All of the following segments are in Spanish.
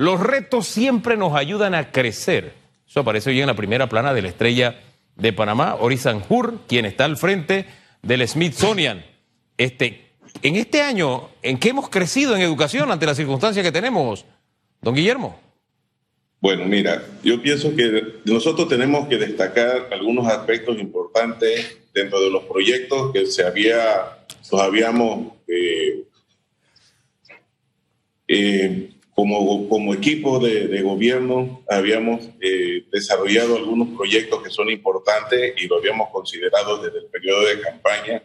Los retos siempre nos ayudan a crecer. Eso aparece hoy en la primera plana de la estrella de Panamá, Ori Sanjur, quien está al frente del Smithsonian. Este, en este año, ¿en qué hemos crecido en educación ante las circunstancias que tenemos, don Guillermo? Bueno, mira, yo pienso que nosotros tenemos que destacar algunos aspectos importantes dentro de los proyectos que se había, habíamos eh, eh, como, como equipo de, gobierno habíamos eh, desarrollado algunos proyectos que son importantes y lo habíamos considerado desde el periodo de campaña,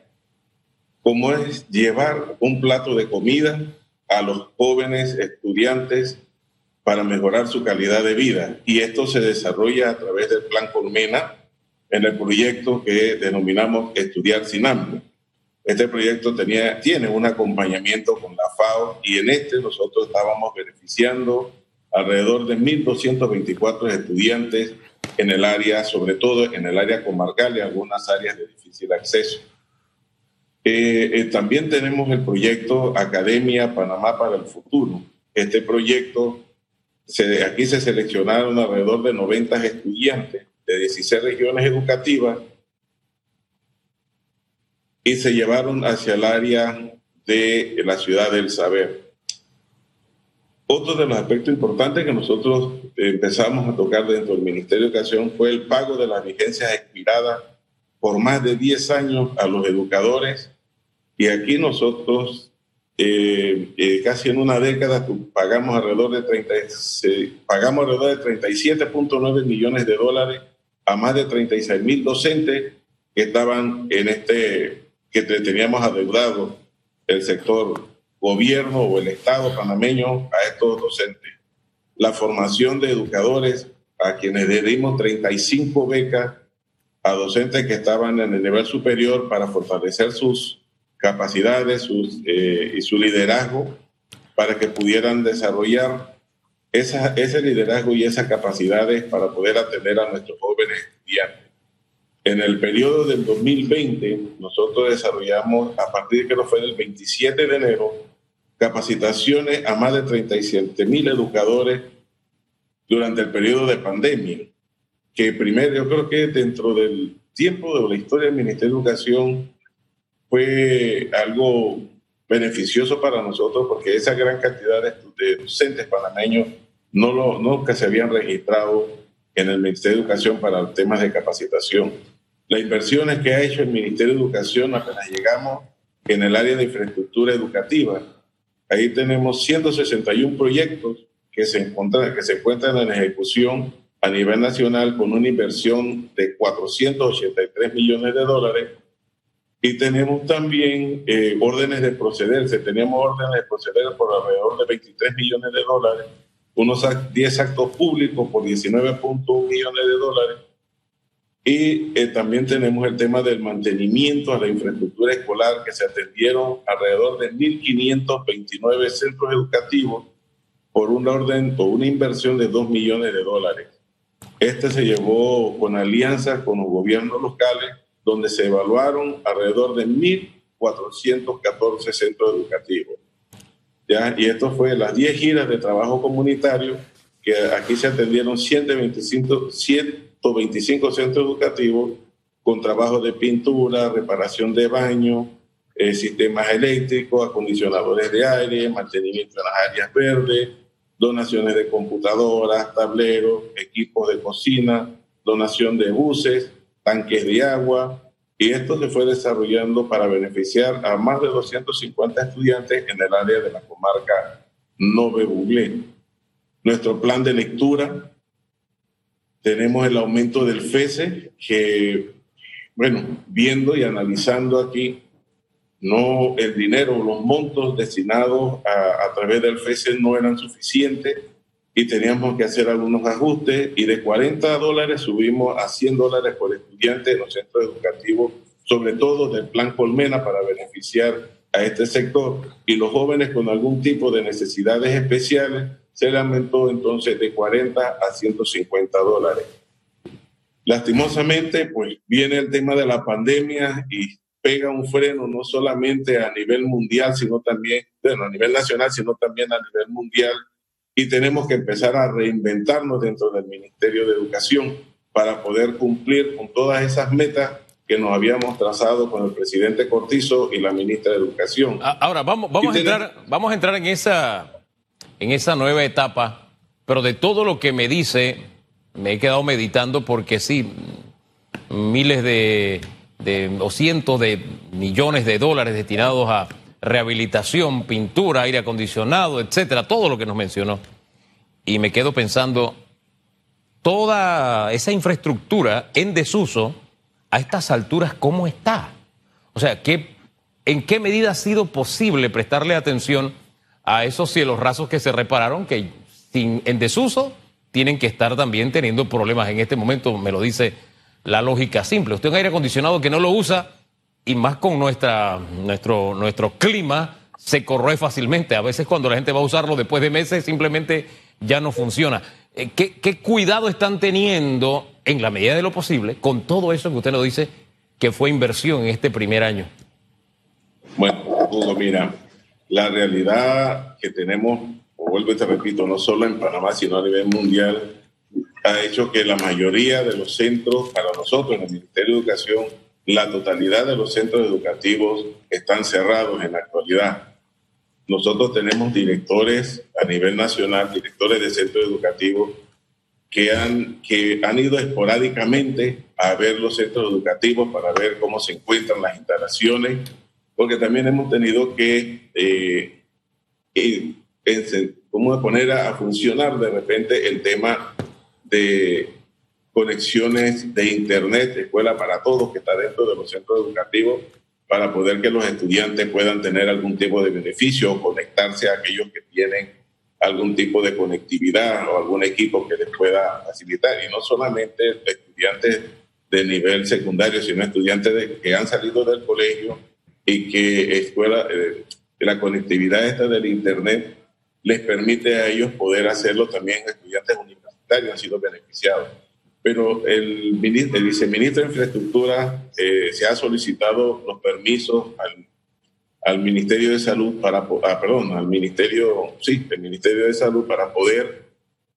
como es llevar un plato de comida a los jóvenes estudiantes para mejorar su calidad de vida. Y esto se desarrolla a través del Plan Colmena en el proyecto que denominamos Estudiar sin hambre. Este proyecto tenía, tiene un acompañamiento con la FAO y en este nosotros estábamos beneficiando alrededor de 1.224 estudiantes en el área, sobre todo en el área comarcal y algunas áreas de difícil acceso. Eh, eh, también tenemos el proyecto Academia Panamá para el Futuro. Este proyecto, se, aquí se seleccionaron alrededor de 90 estudiantes de 16 regiones educativas y se llevaron hacia el área de la ciudad del saber. Otro de los aspectos importantes que nosotros empezamos a tocar dentro del Ministerio de Educación fue el pago de las vigencias expiradas por más de 10 años a los educadores. Y aquí nosotros, eh, eh, casi en una década, pagamos alrededor de, 30, pagamos alrededor de 37.9 millones de dólares a más de 36 mil docentes que estaban en este que teníamos adeudado el sector gobierno o el Estado panameño a estos docentes. La formación de educadores a quienes le dimos 35 becas a docentes que estaban en el nivel superior para fortalecer sus capacidades sus, eh, y su liderazgo para que pudieran desarrollar esa, ese liderazgo y esas capacidades para poder atender a nuestros jóvenes estudiantes. En el periodo del 2020, nosotros desarrollamos, a partir de que no fue del 27 de enero, capacitaciones a más de 37 mil educadores durante el periodo de pandemia. Que primero, yo creo que dentro del tiempo de la historia del Ministerio de Educación fue algo beneficioso para nosotros porque esa gran cantidad de, docentes panameños no lo, nunca se habían registrado en el Ministerio de Educación para temas de capacitación las inversiones que ha hecho el Ministerio de Educación apenas llegamos en el área de infraestructura educativa. Ahí tenemos 161 proyectos que se, encuentran, que se encuentran en ejecución a nivel nacional con una inversión de 483 millones de dólares. Y tenemos también eh, órdenes de procederse. Teníamos órdenes de proceder por alrededor de 23 millones de dólares, unos 10 actos públicos por 19.1 millones de dólares y eh, también tenemos el tema del mantenimiento a la infraestructura escolar, que se atendieron alrededor de 1.529 centros educativos por una orden o una inversión de 2 millones de dólares. Este se llevó con alianzas con los gobiernos locales, donde se evaluaron alrededor de 1.414 centros educativos. ¿Ya? Y esto fue las 10 giras de trabajo comunitario, que aquí se atendieron 125, 100 25 centros educativos con trabajo de pintura, reparación de baños, eh, sistemas eléctricos, acondicionadores de aire, mantenimiento en las áreas verdes, donaciones de computadoras, tableros, equipos de cocina, donación de buses, tanques de agua, y esto se fue desarrollando para beneficiar a más de 250 estudiantes en el área de la comarca Nove Buglé. Nuestro plan de lectura. Tenemos el aumento del FESE, que, bueno, viendo y analizando aquí, no el dinero, los montos destinados a, a través del FESE no eran suficientes y teníamos que hacer algunos ajustes y de 40 dólares subimos a 100 dólares por estudiante en los centros educativos, sobre todo del plan Colmena para beneficiar a este sector. Y los jóvenes con algún tipo de necesidades especiales se aumentó entonces de 40 a 150 dólares. Lastimosamente, pues viene el tema de la pandemia y pega un freno no solamente a nivel mundial, sino también, bueno, a nivel nacional, sino también a nivel mundial y tenemos que empezar a reinventarnos dentro del Ministerio de Educación para poder cumplir con todas esas metas que nos habíamos trazado con el presidente Cortizo y la ministra de Educación. Ahora, vamos, vamos, a, entrar, vamos a entrar en esa, en esa nueva etapa, pero de todo lo que me dice, me he quedado meditando porque sí, miles de, o cientos de millones de dólares destinados a rehabilitación, pintura, aire acondicionado, etcétera, todo lo que nos mencionó. Y me quedo pensando, toda esa infraestructura en desuso, a estas alturas, ¿cómo está? O sea, ¿qué, ¿en qué medida ha sido posible prestarle atención a esos cielos rasos que se repararon, que en desuso tienen que estar también teniendo problemas en este momento? Me lo dice la lógica simple. Usted un aire acondicionado que no lo usa, y más con nuestro, nuestro clima, se corroe fácilmente. A veces cuando la gente va a usarlo después de meses simplemente ya no funciona. Eh, ¿Qué, qué cuidado están teniendo en la medida de lo posible con todo eso que usted nos dice que fue inversión en este primer año? Bueno, Hugo, mira, la realidad que tenemos, o vuelvo y te repito, no solo en Panamá, sino a nivel mundial, ha hecho que la mayoría de los centros, para nosotros en el Ministerio de Educación, la totalidad de los centros educativos están cerrados en la actualidad. Nosotros tenemos directores a nivel nacional, directores de centros educativos que han, que han ido esporádicamente a ver los centros educativos para ver cómo se encuentran las instalaciones, porque también hemos tenido que eh, cómo poner a funcionar de repente el tema de conexiones de Internet, escuela para todos, que está dentro de los centros educativos, para poder que los estudiantes puedan tener algún tipo de beneficio o conectarse a aquellos que tienen algún tipo de conectividad o algún equipo que les pueda facilitar. Y no solamente estudiantes de nivel secundario, sino estudiantes que han salido del colegio y que escuela, eh, la conectividad esta del Internet les permite a ellos poder hacerlo también estudiantes universitarios, han sido beneficiados pero el, el viceministro de Infraestructura eh, se ha solicitado los permisos al, al Ministerio de Salud para, ah, perdón, al Ministerio, sí, el Ministerio de Salud para poder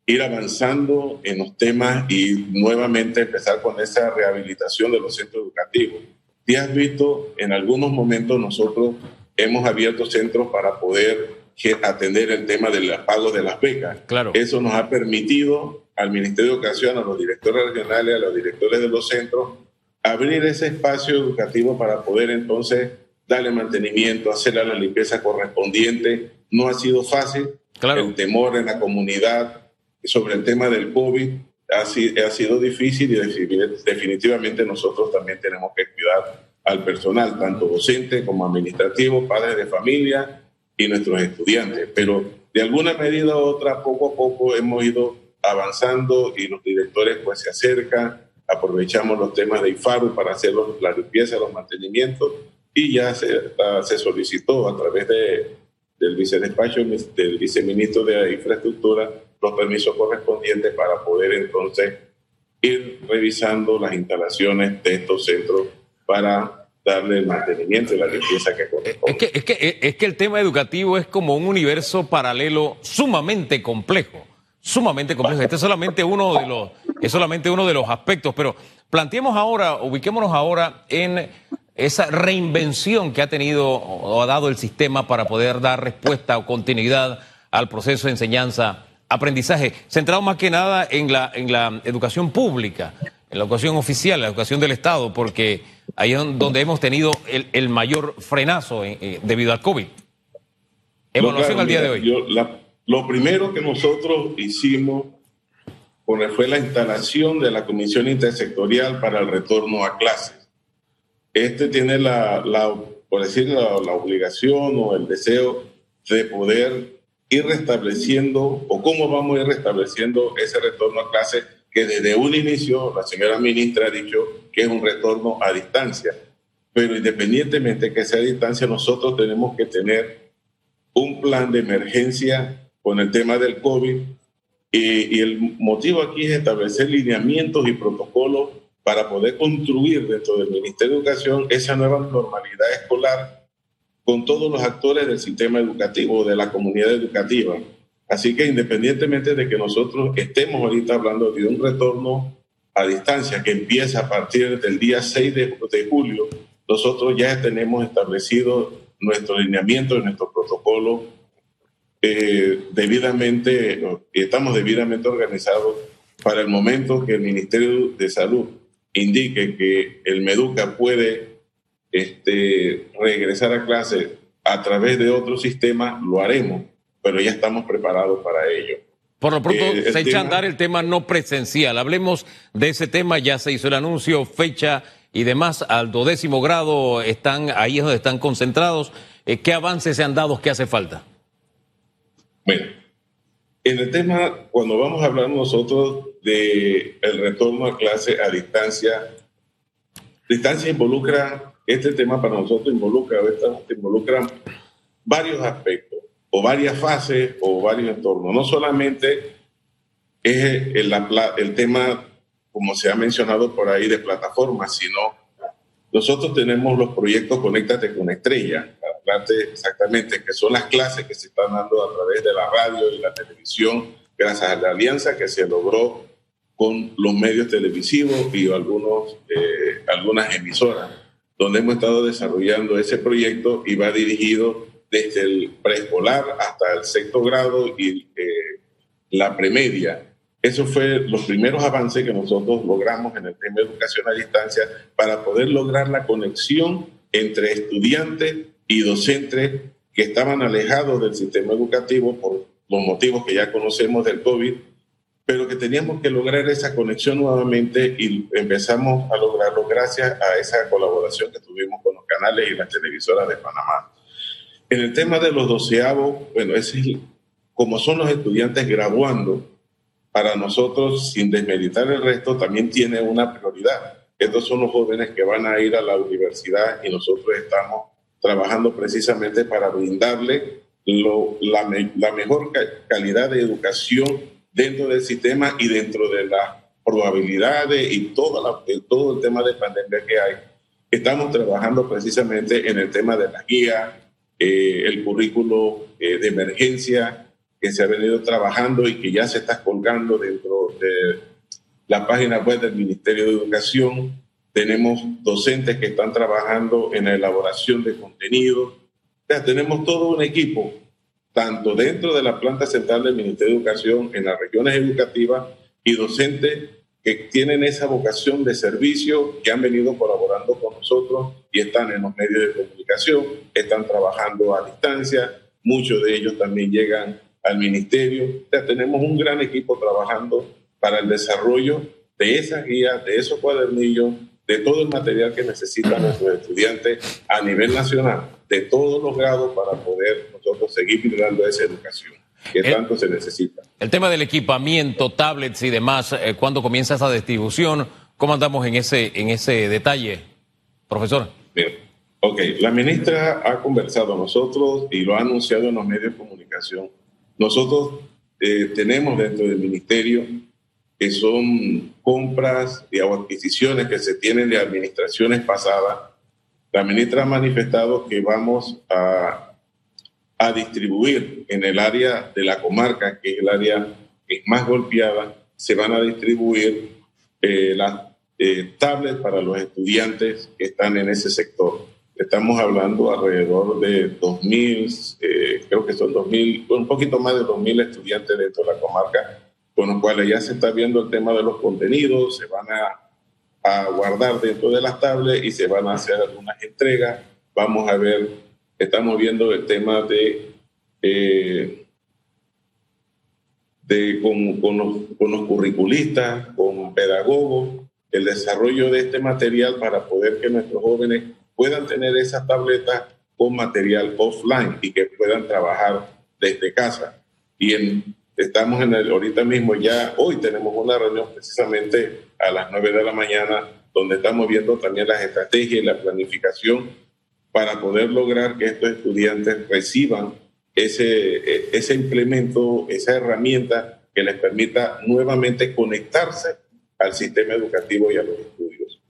ir avanzando en los temas y nuevamente empezar con esa rehabilitación de los centros educativos. Si has visto, en algunos momentos nosotros hemos abierto centros para poder atender el tema del pago de las becas. Claro. Eso nos ha permitido al Ministerio de Educación, a los directores regionales, a los directores de los centros, abrir ese espacio educativo para poder entonces darle mantenimiento, hacerle la limpieza correspondiente. No ha sido fácil. Claro. El temor en la comunidad sobre el tema del COVID ha, ha sido difícil y definitivamente nosotros también tenemos que cuidar al personal, tanto docente como administrativo, padres de familia y nuestros estudiantes. Pero de alguna medida u otra, poco a poco hemos ido avanzando y los directores pues se acercan, aprovechamos los temas de IFARU para hacer la limpieza, los mantenimientos y ya se, se solicitó a través de, del vicedespacho del viceministro de Infraestructura los permisos correspondientes para poder entonces ir revisando las instalaciones de estos centros para darle el mantenimiento y la limpieza que corresponde. Es que, es, que, es que el tema educativo es como un universo paralelo sumamente complejo sumamente complejo. Este es solamente uno de los, es solamente uno de los aspectos, pero planteemos ahora, ubiquémonos ahora en esa reinvención que ha tenido o ha dado el sistema para poder dar respuesta o continuidad al proceso de enseñanza, aprendizaje, centrado más que nada en la, en la educación pública, en la educación oficial, la educación del Estado, porque ahí es donde hemos tenido el, mayor frenazo eh, eh, debido al COVID. Evaluación al día de hoy. Lo primero que nosotros hicimos fue la instalación de la Comisión Intersectorial para el Retorno a Clases. Este tiene la, por decir, la, obligación o el deseo de poder ir restableciendo o cómo vamos a ir restableciendo ese retorno a clases que desde un inicio la señora ministra ha dicho que es un retorno a distancia. Pero independientemente que sea a distancia, nosotros tenemos que tener un plan de emergencia con el tema del COVID. Y, el motivo aquí es establecer lineamientos y protocolos para poder construir dentro del Ministerio de Educación esa nueva normalidad escolar con todos los actores del sistema educativo, de la comunidad educativa. Así que independientemente de que nosotros estemos ahorita hablando de un retorno a distancia que empieza a partir del día 6 de, julio, nosotros ya tenemos establecido nuestro lineamiento nuestro protocolo eh, debidamente, estamos debidamente organizados para el momento que el Ministerio de Salud indique que el Meduca puede este, regresar a clase a través de otro sistema, lo haremos, pero ya estamos preparados para ello. Por lo pronto eh, se echa a andar el tema no presencial. Hablemos de ese tema, ya se hizo el anuncio, fecha y demás. Al dodécimo grado están ahí es donde están concentrados. Eh, ¿Qué avances se han dado? ¿Qué hace falta? Bueno, en el tema, cuando vamos a hablar nosotros de el retorno a clase a distancia, distancia involucra, este tema para nosotros involucra, involucra varios aspectos, o varias fases, o varios entornos. No solamente es el, el tema, como se ha mencionado por ahí, de plataformas, sino nosotros tenemos los proyectos Conéctate con Estrella, exactamente, que son las clases que se están dando a través de la radio y la televisión, gracias a la alianza que se logró con los medios televisivos y algunos, eh, algunas emisoras, donde hemos estado desarrollando ese proyecto y va dirigido desde el preescolar hasta el sexto grado y eh, la premedia. Esos fueron los primeros avances que nosotros logramos en el tema educación a distancia para poder lograr la conexión entre estudiantes y docentes que estaban alejados del sistema educativo por los motivos que ya conocemos del COVID, pero que teníamos que lograr esa conexión nuevamente y empezamos a lograrlo gracias a esa colaboración que tuvimos con los canales y las televisoras de Panamá. En el tema de los doceavos, bueno, es como son los estudiantes graduando, para nosotros, sin desmeditar el resto, también tiene una prioridad. Estos son los jóvenes que van a ir a la universidad y nosotros estamos trabajando precisamente para brindarle la, la, mejor calidad de educación dentro del sistema y dentro de las probabilidades y toda todo el tema de pandemia que hay. Estamos trabajando precisamente en el tema de la guía, eh, el currículo eh, de emergencia que se ha venido trabajando y que ya se está colgando dentro de la página web del Ministerio de Educación tenemos docentes que están trabajando en la elaboración de contenido. O tenemos todo un equipo, tanto dentro de la planta central del Ministerio de Educación, en las regiones educativas, y docentes que tienen esa vocación de servicio, que han venido colaborando con nosotros y están en los medios de comunicación, están trabajando a distancia, muchos de ellos también llegan al ministerio. O sea, tenemos un gran equipo trabajando para el desarrollo de esas guías, de esos cuadernillos, de todo el material que necesitan nuestros estudiantes a nivel nacional, de todos los grados, para poder nosotros seguir brindando esa educación que tanto se necesita. El tema del equipamiento, tablets y demás, eh, ¿cuándo comienza esa distribución? ¿Cómo andamos en ese, en ese detalle, profesor? Bien. Ok, la ministra ha conversado con nosotros y lo ha anunciado en los medios de comunicación. Nosotros eh, tenemos dentro del ministerio que son compras y adquisiciones que se tienen de administraciones pasadas. La ministra ha manifestado que vamos a, a distribuir en el área de la comarca, que es el área que es más golpeada, se van a distribuir eh, las eh, tablets para los estudiantes que están en ese sector. Estamos hablando alrededor de 2.000, eh, creo que son 2.000, un poquito más de 2.000 estudiantes dentro de la comarca con los cuales ya se está viendo el tema de los contenidos, se van a, guardar dentro de las tablets y se van a hacer algunas entregas. Vamos a ver, estamos viendo el tema de, eh, de con, con, los, con los curriculistas, con pedagogos, el desarrollo de este material para poder que nuestros jóvenes puedan tener esas tabletas con material offline y que puedan trabajar desde casa. Y en Estamos en el, ahorita mismo ya, hoy tenemos una reunión precisamente a las 9 de la mañana, donde estamos viendo también las estrategias y la planificación para poder lograr que estos estudiantes reciban ese, ese implemento, esa herramienta que les permita nuevamente conectarse al sistema educativo y a los estudios.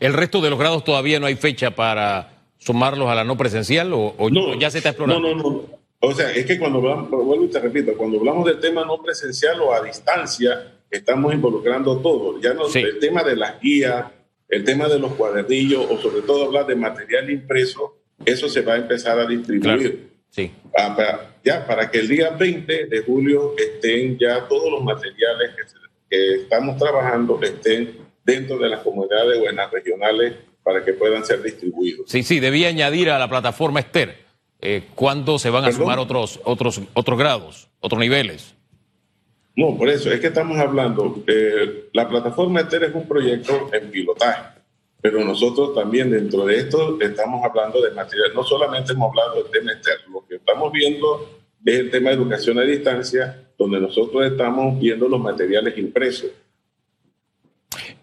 ¿El resto de los grados todavía no hay fecha para sumarlos a la no presencial o, ya se está explorando? No, no, no. O sea, es que cuando hablamos, vuelvo y te repito, cuando hablamos del tema no presencial o a distancia, estamos involucrando todo. Ya no el tema de las guías, el tema de los cuadernillos o sobre todo hablar de material impreso, eso se va a empezar a distribuir. Sí. Para, ya, para que el día 20 de julio estén ya todos los materiales que, estamos trabajando estén dentro de las comunidades buenas regionales para que puedan ser distribuidos. Sí, sí, debía añadir a la plataforma Esther eh, cuándo se van a sumar otros, otros, otros grados, otros niveles. No, por eso es que estamos hablando. Eh, la plataforma Esther es un proyecto en pilotaje pero nosotros también dentro de esto estamos hablando de material, no solamente hemos hablado del tema externo, lo que estamos viendo es el tema de educación a distancia, donde nosotros estamos viendo los materiales impresos.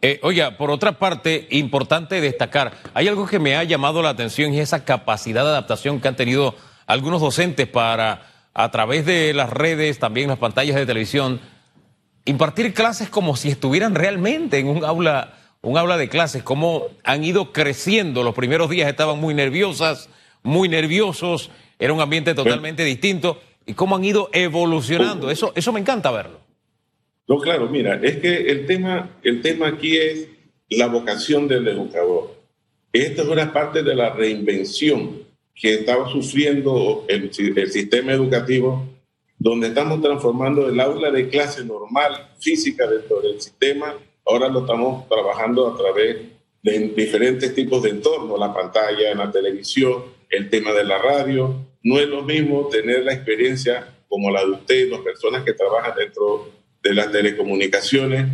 Eh, oiga, por otra parte, importante destacar, hay algo que me ha llamado la atención y esa capacidad de adaptación que han tenido algunos docentes para, a través de las redes, también las pantallas de televisión, impartir clases como si estuvieran realmente en un aula un habla de clases, cómo han ido creciendo. Los primeros días estaban muy nerviosas, muy nerviosos, era un ambiente totalmente distinto, y cómo han ido evolucionando. Eso, eso me encanta verlo. No, claro, mira, es que el tema, el tema aquí es la vocación del educador. Esta es una parte de la reinvención que estaba sufriendo el, sistema educativo, donde estamos transformando el aula de clase normal, física dentro del sistema, Ahora lo estamos trabajando a través de diferentes tipos de entornos, la pantalla, la televisión, el tema de la radio. No es lo mismo tener la experiencia como la de usted, las personas que trabajan dentro de las telecomunicaciones,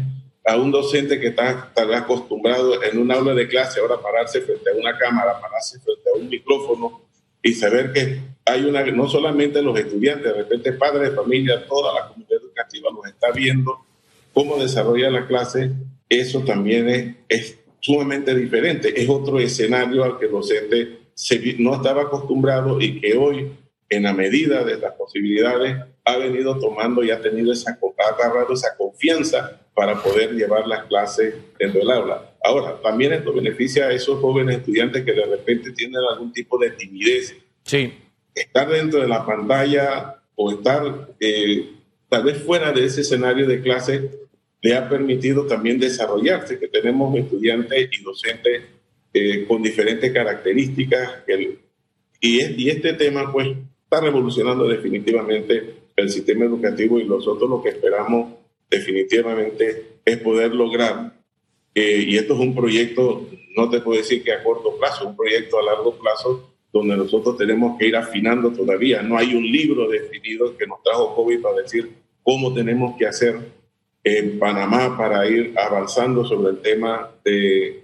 a un docente que está, acostumbrado en un aula de clase ahora pararse frente a una cámara, pararse frente a un micrófono y saber que hay una, no solamente los estudiantes, de repente padres de familia, toda la comunidad educativa los está viendo cómo desarrolla la clase, eso también es, sumamente diferente. Es otro escenario al que el docente no estaba acostumbrado y que hoy, en la medida de las posibilidades, ha venido tomando y ha tenido esa, ha agarrado esa confianza para poder llevar las clases dentro del aula. Ahora, también esto beneficia a esos jóvenes estudiantes que de repente tienen algún tipo de timidez. Sí. Estar dentro de la pantalla o estar eh, tal vez fuera de ese escenario de clase le ha permitido también desarrollarse, que tenemos estudiantes y docentes eh, con diferentes características. y, y este tema pues está revolucionando definitivamente el sistema educativo y nosotros lo que esperamos definitivamente es poder lograr, eh, y esto es un proyecto, no te puedo decir que a corto plazo, un proyecto a largo plazo, donde nosotros tenemos que ir afinando todavía. No hay un libro definido que nos trajo COVID para decir cómo tenemos que hacer en Panamá para ir avanzando sobre el tema de,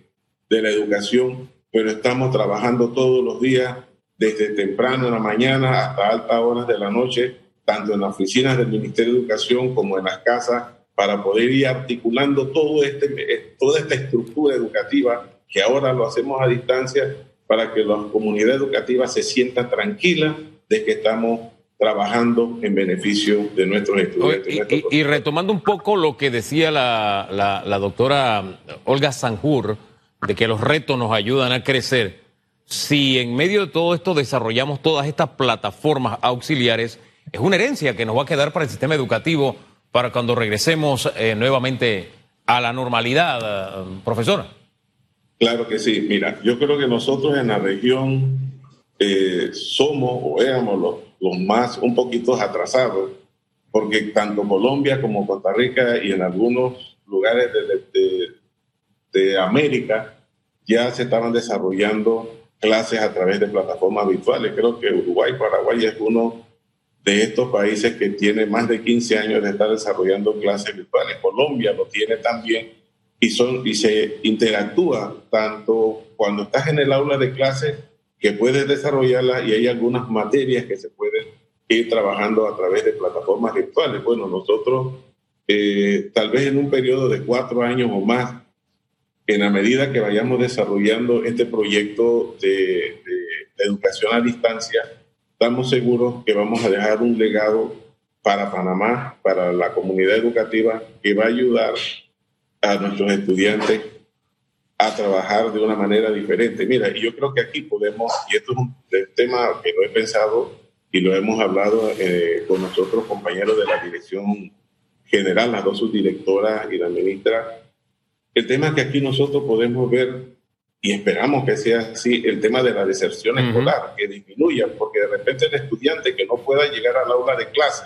de la educación, pero estamos trabajando todos los días, desde temprano en la mañana hasta altas horas de la noche, tanto en las oficinas del Ministerio de Educación como en las casas, para poder ir articulando todo este, toda esta estructura educativa que ahora lo hacemos a distancia para que la comunidad educativa se sienta tranquila de que estamos trabajando en beneficio de nuestros estudiantes. Y, retomando un poco lo que decía la, la, doctora Olga Sanjur, de que los retos nos ayudan a crecer, si en medio de todo esto desarrollamos todas estas plataformas auxiliares, es una herencia que nos va a quedar para el sistema educativo para cuando regresemos eh, nuevamente a la normalidad, eh, profesora. Claro que sí. Mira, yo creo que nosotros en la región eh, somos o éramos los más un poquito atrasados, porque tanto Colombia como Costa Rica y en algunos lugares de, de, América ya se estaban desarrollando clases a través de plataformas virtuales. Creo que Uruguay, Paraguay es uno de estos países que tiene más de 15 años de estar desarrollando clases virtuales. Colombia lo tiene también y, son, y se interactúa tanto cuando estás en el aula de clases que puedes desarrollarla y hay algunas materias que se pueden ir trabajando a través de plataformas virtuales. Bueno, nosotros eh, tal vez en un periodo de cuatro años o más, en la medida que vayamos desarrollando este proyecto de, educación a distancia, estamos seguros que vamos a dejar un legado para Panamá, para la comunidad educativa, que va a ayudar a nuestros estudiantes a trabajar de una manera diferente. Mira, yo creo que aquí podemos, y esto es un tema que no he pensado, y lo hemos hablado eh, con nosotros compañeros de la dirección general, las dos subdirectoras y la ministra, el tema que aquí nosotros podemos ver y esperamos que sea así el tema de la deserción escolar, que disminuya, porque de repente el estudiante que no pueda llegar al aula de clase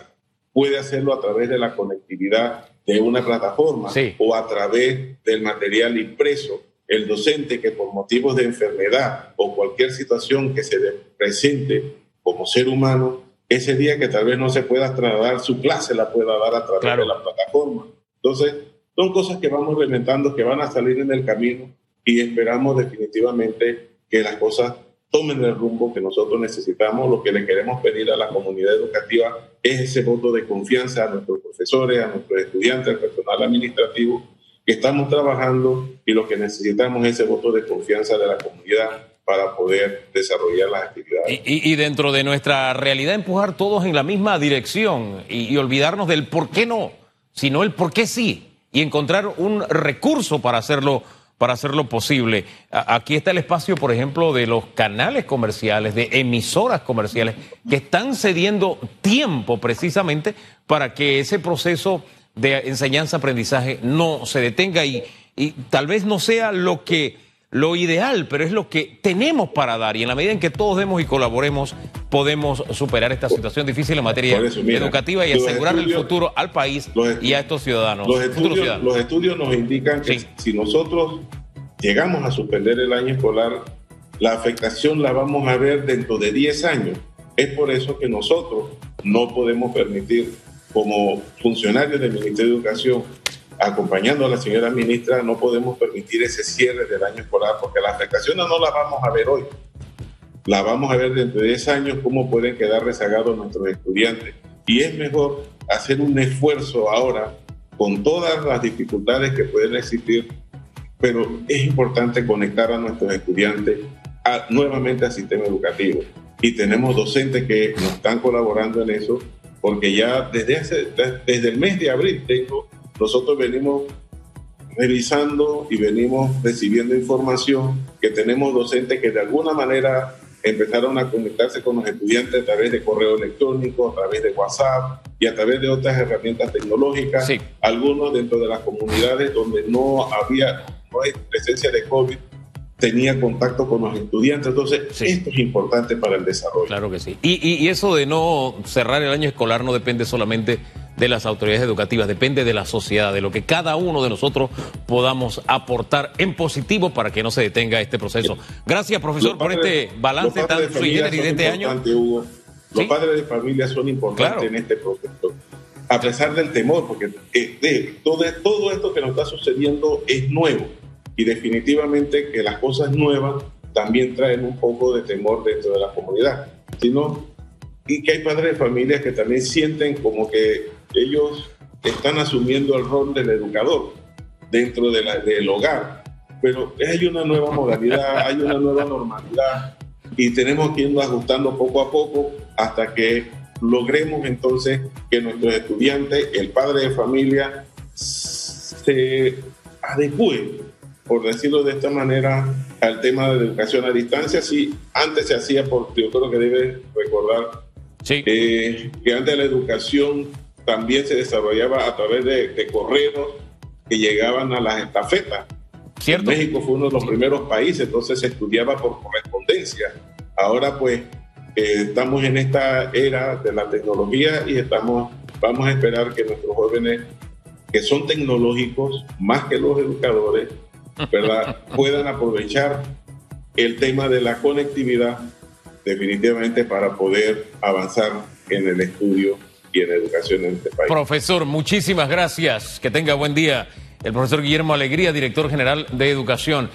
puede hacerlo a través de la conectividad de una plataforma o a través del material impreso. El docente que por motivos de enfermedad o cualquier situación que se presente como ser humano, ese día que tal vez no se pueda trasladar, su clase la pueda dar a través de la plataforma. Entonces, son cosas que vamos reventando, que van a salir en el camino y esperamos definitivamente que las cosas tomen el rumbo que nosotros necesitamos. Lo que le queremos pedir a la comunidad educativa es ese voto de confianza a nuestros profesores, a nuestros estudiantes, al personal administrativo, que estamos trabajando y lo que necesitamos es ese voto de confianza de la comunidad para poder desarrollar las actividades. Y, dentro de nuestra realidad empujar todos en la misma dirección y, y olvidarnos del por qué no, sino el por qué sí, y encontrar un recurso para hacerlo para hacerlo posible. Aquí está el espacio, por ejemplo, de los canales comerciales, de emisoras comerciales, que están cediendo tiempo precisamente para que ese proceso de enseñanza-aprendizaje no se detenga y, y tal vez no sea lo que lo ideal, pero es lo que tenemos para dar. Y en la medida en que todos demos y colaboremos, podemos superar esta situación difícil en materia educativa y asegurar el futuro al país y a estos ciudadanos. Los estudios, los estudios nos indican que si nosotros llegamos a suspender el año escolar, la afectación la vamos a ver dentro de 10 años. Es por eso que nosotros no podemos permitir, como funcionarios del Ministerio de Educación, acompañando a la señora ministra, no podemos permitir ese cierre del año escolar porque las afectaciones no las vamos a ver hoy. La vamos a ver dentro de 10 años cómo pueden quedar rezagados nuestros estudiantes. Y es mejor hacer un esfuerzo ahora con todas las dificultades que pueden existir, pero es importante conectar a nuestros estudiantes nuevamente al sistema educativo. Y tenemos docentes que nos están colaborando en eso, porque ya desde, hace, desde el mes de abril tengo nosotros venimos revisando y venimos recibiendo información que tenemos docentes que de alguna manera empezaron a conectarse con los estudiantes a través de correo electrónico, a través de WhatsApp y a través de otras herramientas tecnológicas. Algunos dentro de las comunidades donde no había no hay presencia de COVID tenía contacto con los estudiantes. Entonces, esto es importante para el desarrollo. Claro que sí. Y, y, eso de no cerrar el año escolar no depende solamente de las autoridades educativas, depende de la sociedad, de lo que cada uno de nosotros podamos aportar en positivo para que no se detenga este proceso. Gracias, profesor, por este balance tan sui generis de este año. Los padres de familia son importantes en este proceso, a pesar del temor, porque eh, todo, todo esto que nos está sucediendo es nuevo y definitivamente que las cosas nuevas también traen un poco de temor dentro de la comunidad. Sino, y que hay padres de familia que también sienten como que ellos están asumiendo el rol del educador dentro del hogar. Pero hay una nueva modalidad, hay una nueva normalidad y tenemos que irnos ajustando poco a poco hasta que logremos entonces que nuestros estudiantes, el padre de familia, se adecue, por decirlo de esta manera, al tema de educación a distancia. Si antes se hacía por, yo creo que debe recordar eh, que antes la educación también se desarrollaba a través de, correos que llegaban a las estafetas. ¿Cierto? México fue uno de los primeros países, entonces se estudiaba por correspondencia. Ahora pues eh, estamos en esta era de la tecnología y estamos, vamos a esperar que nuestros jóvenes que son tecnológicos más que los educadores, ¿verdad? puedan aprovechar el tema de la conectividad definitivamente para poder avanzar en el estudio y en educación en este país. Profesor, muchísimas gracias. Que tenga buen día. El profesor Guillermo Alegría, director general de Educación.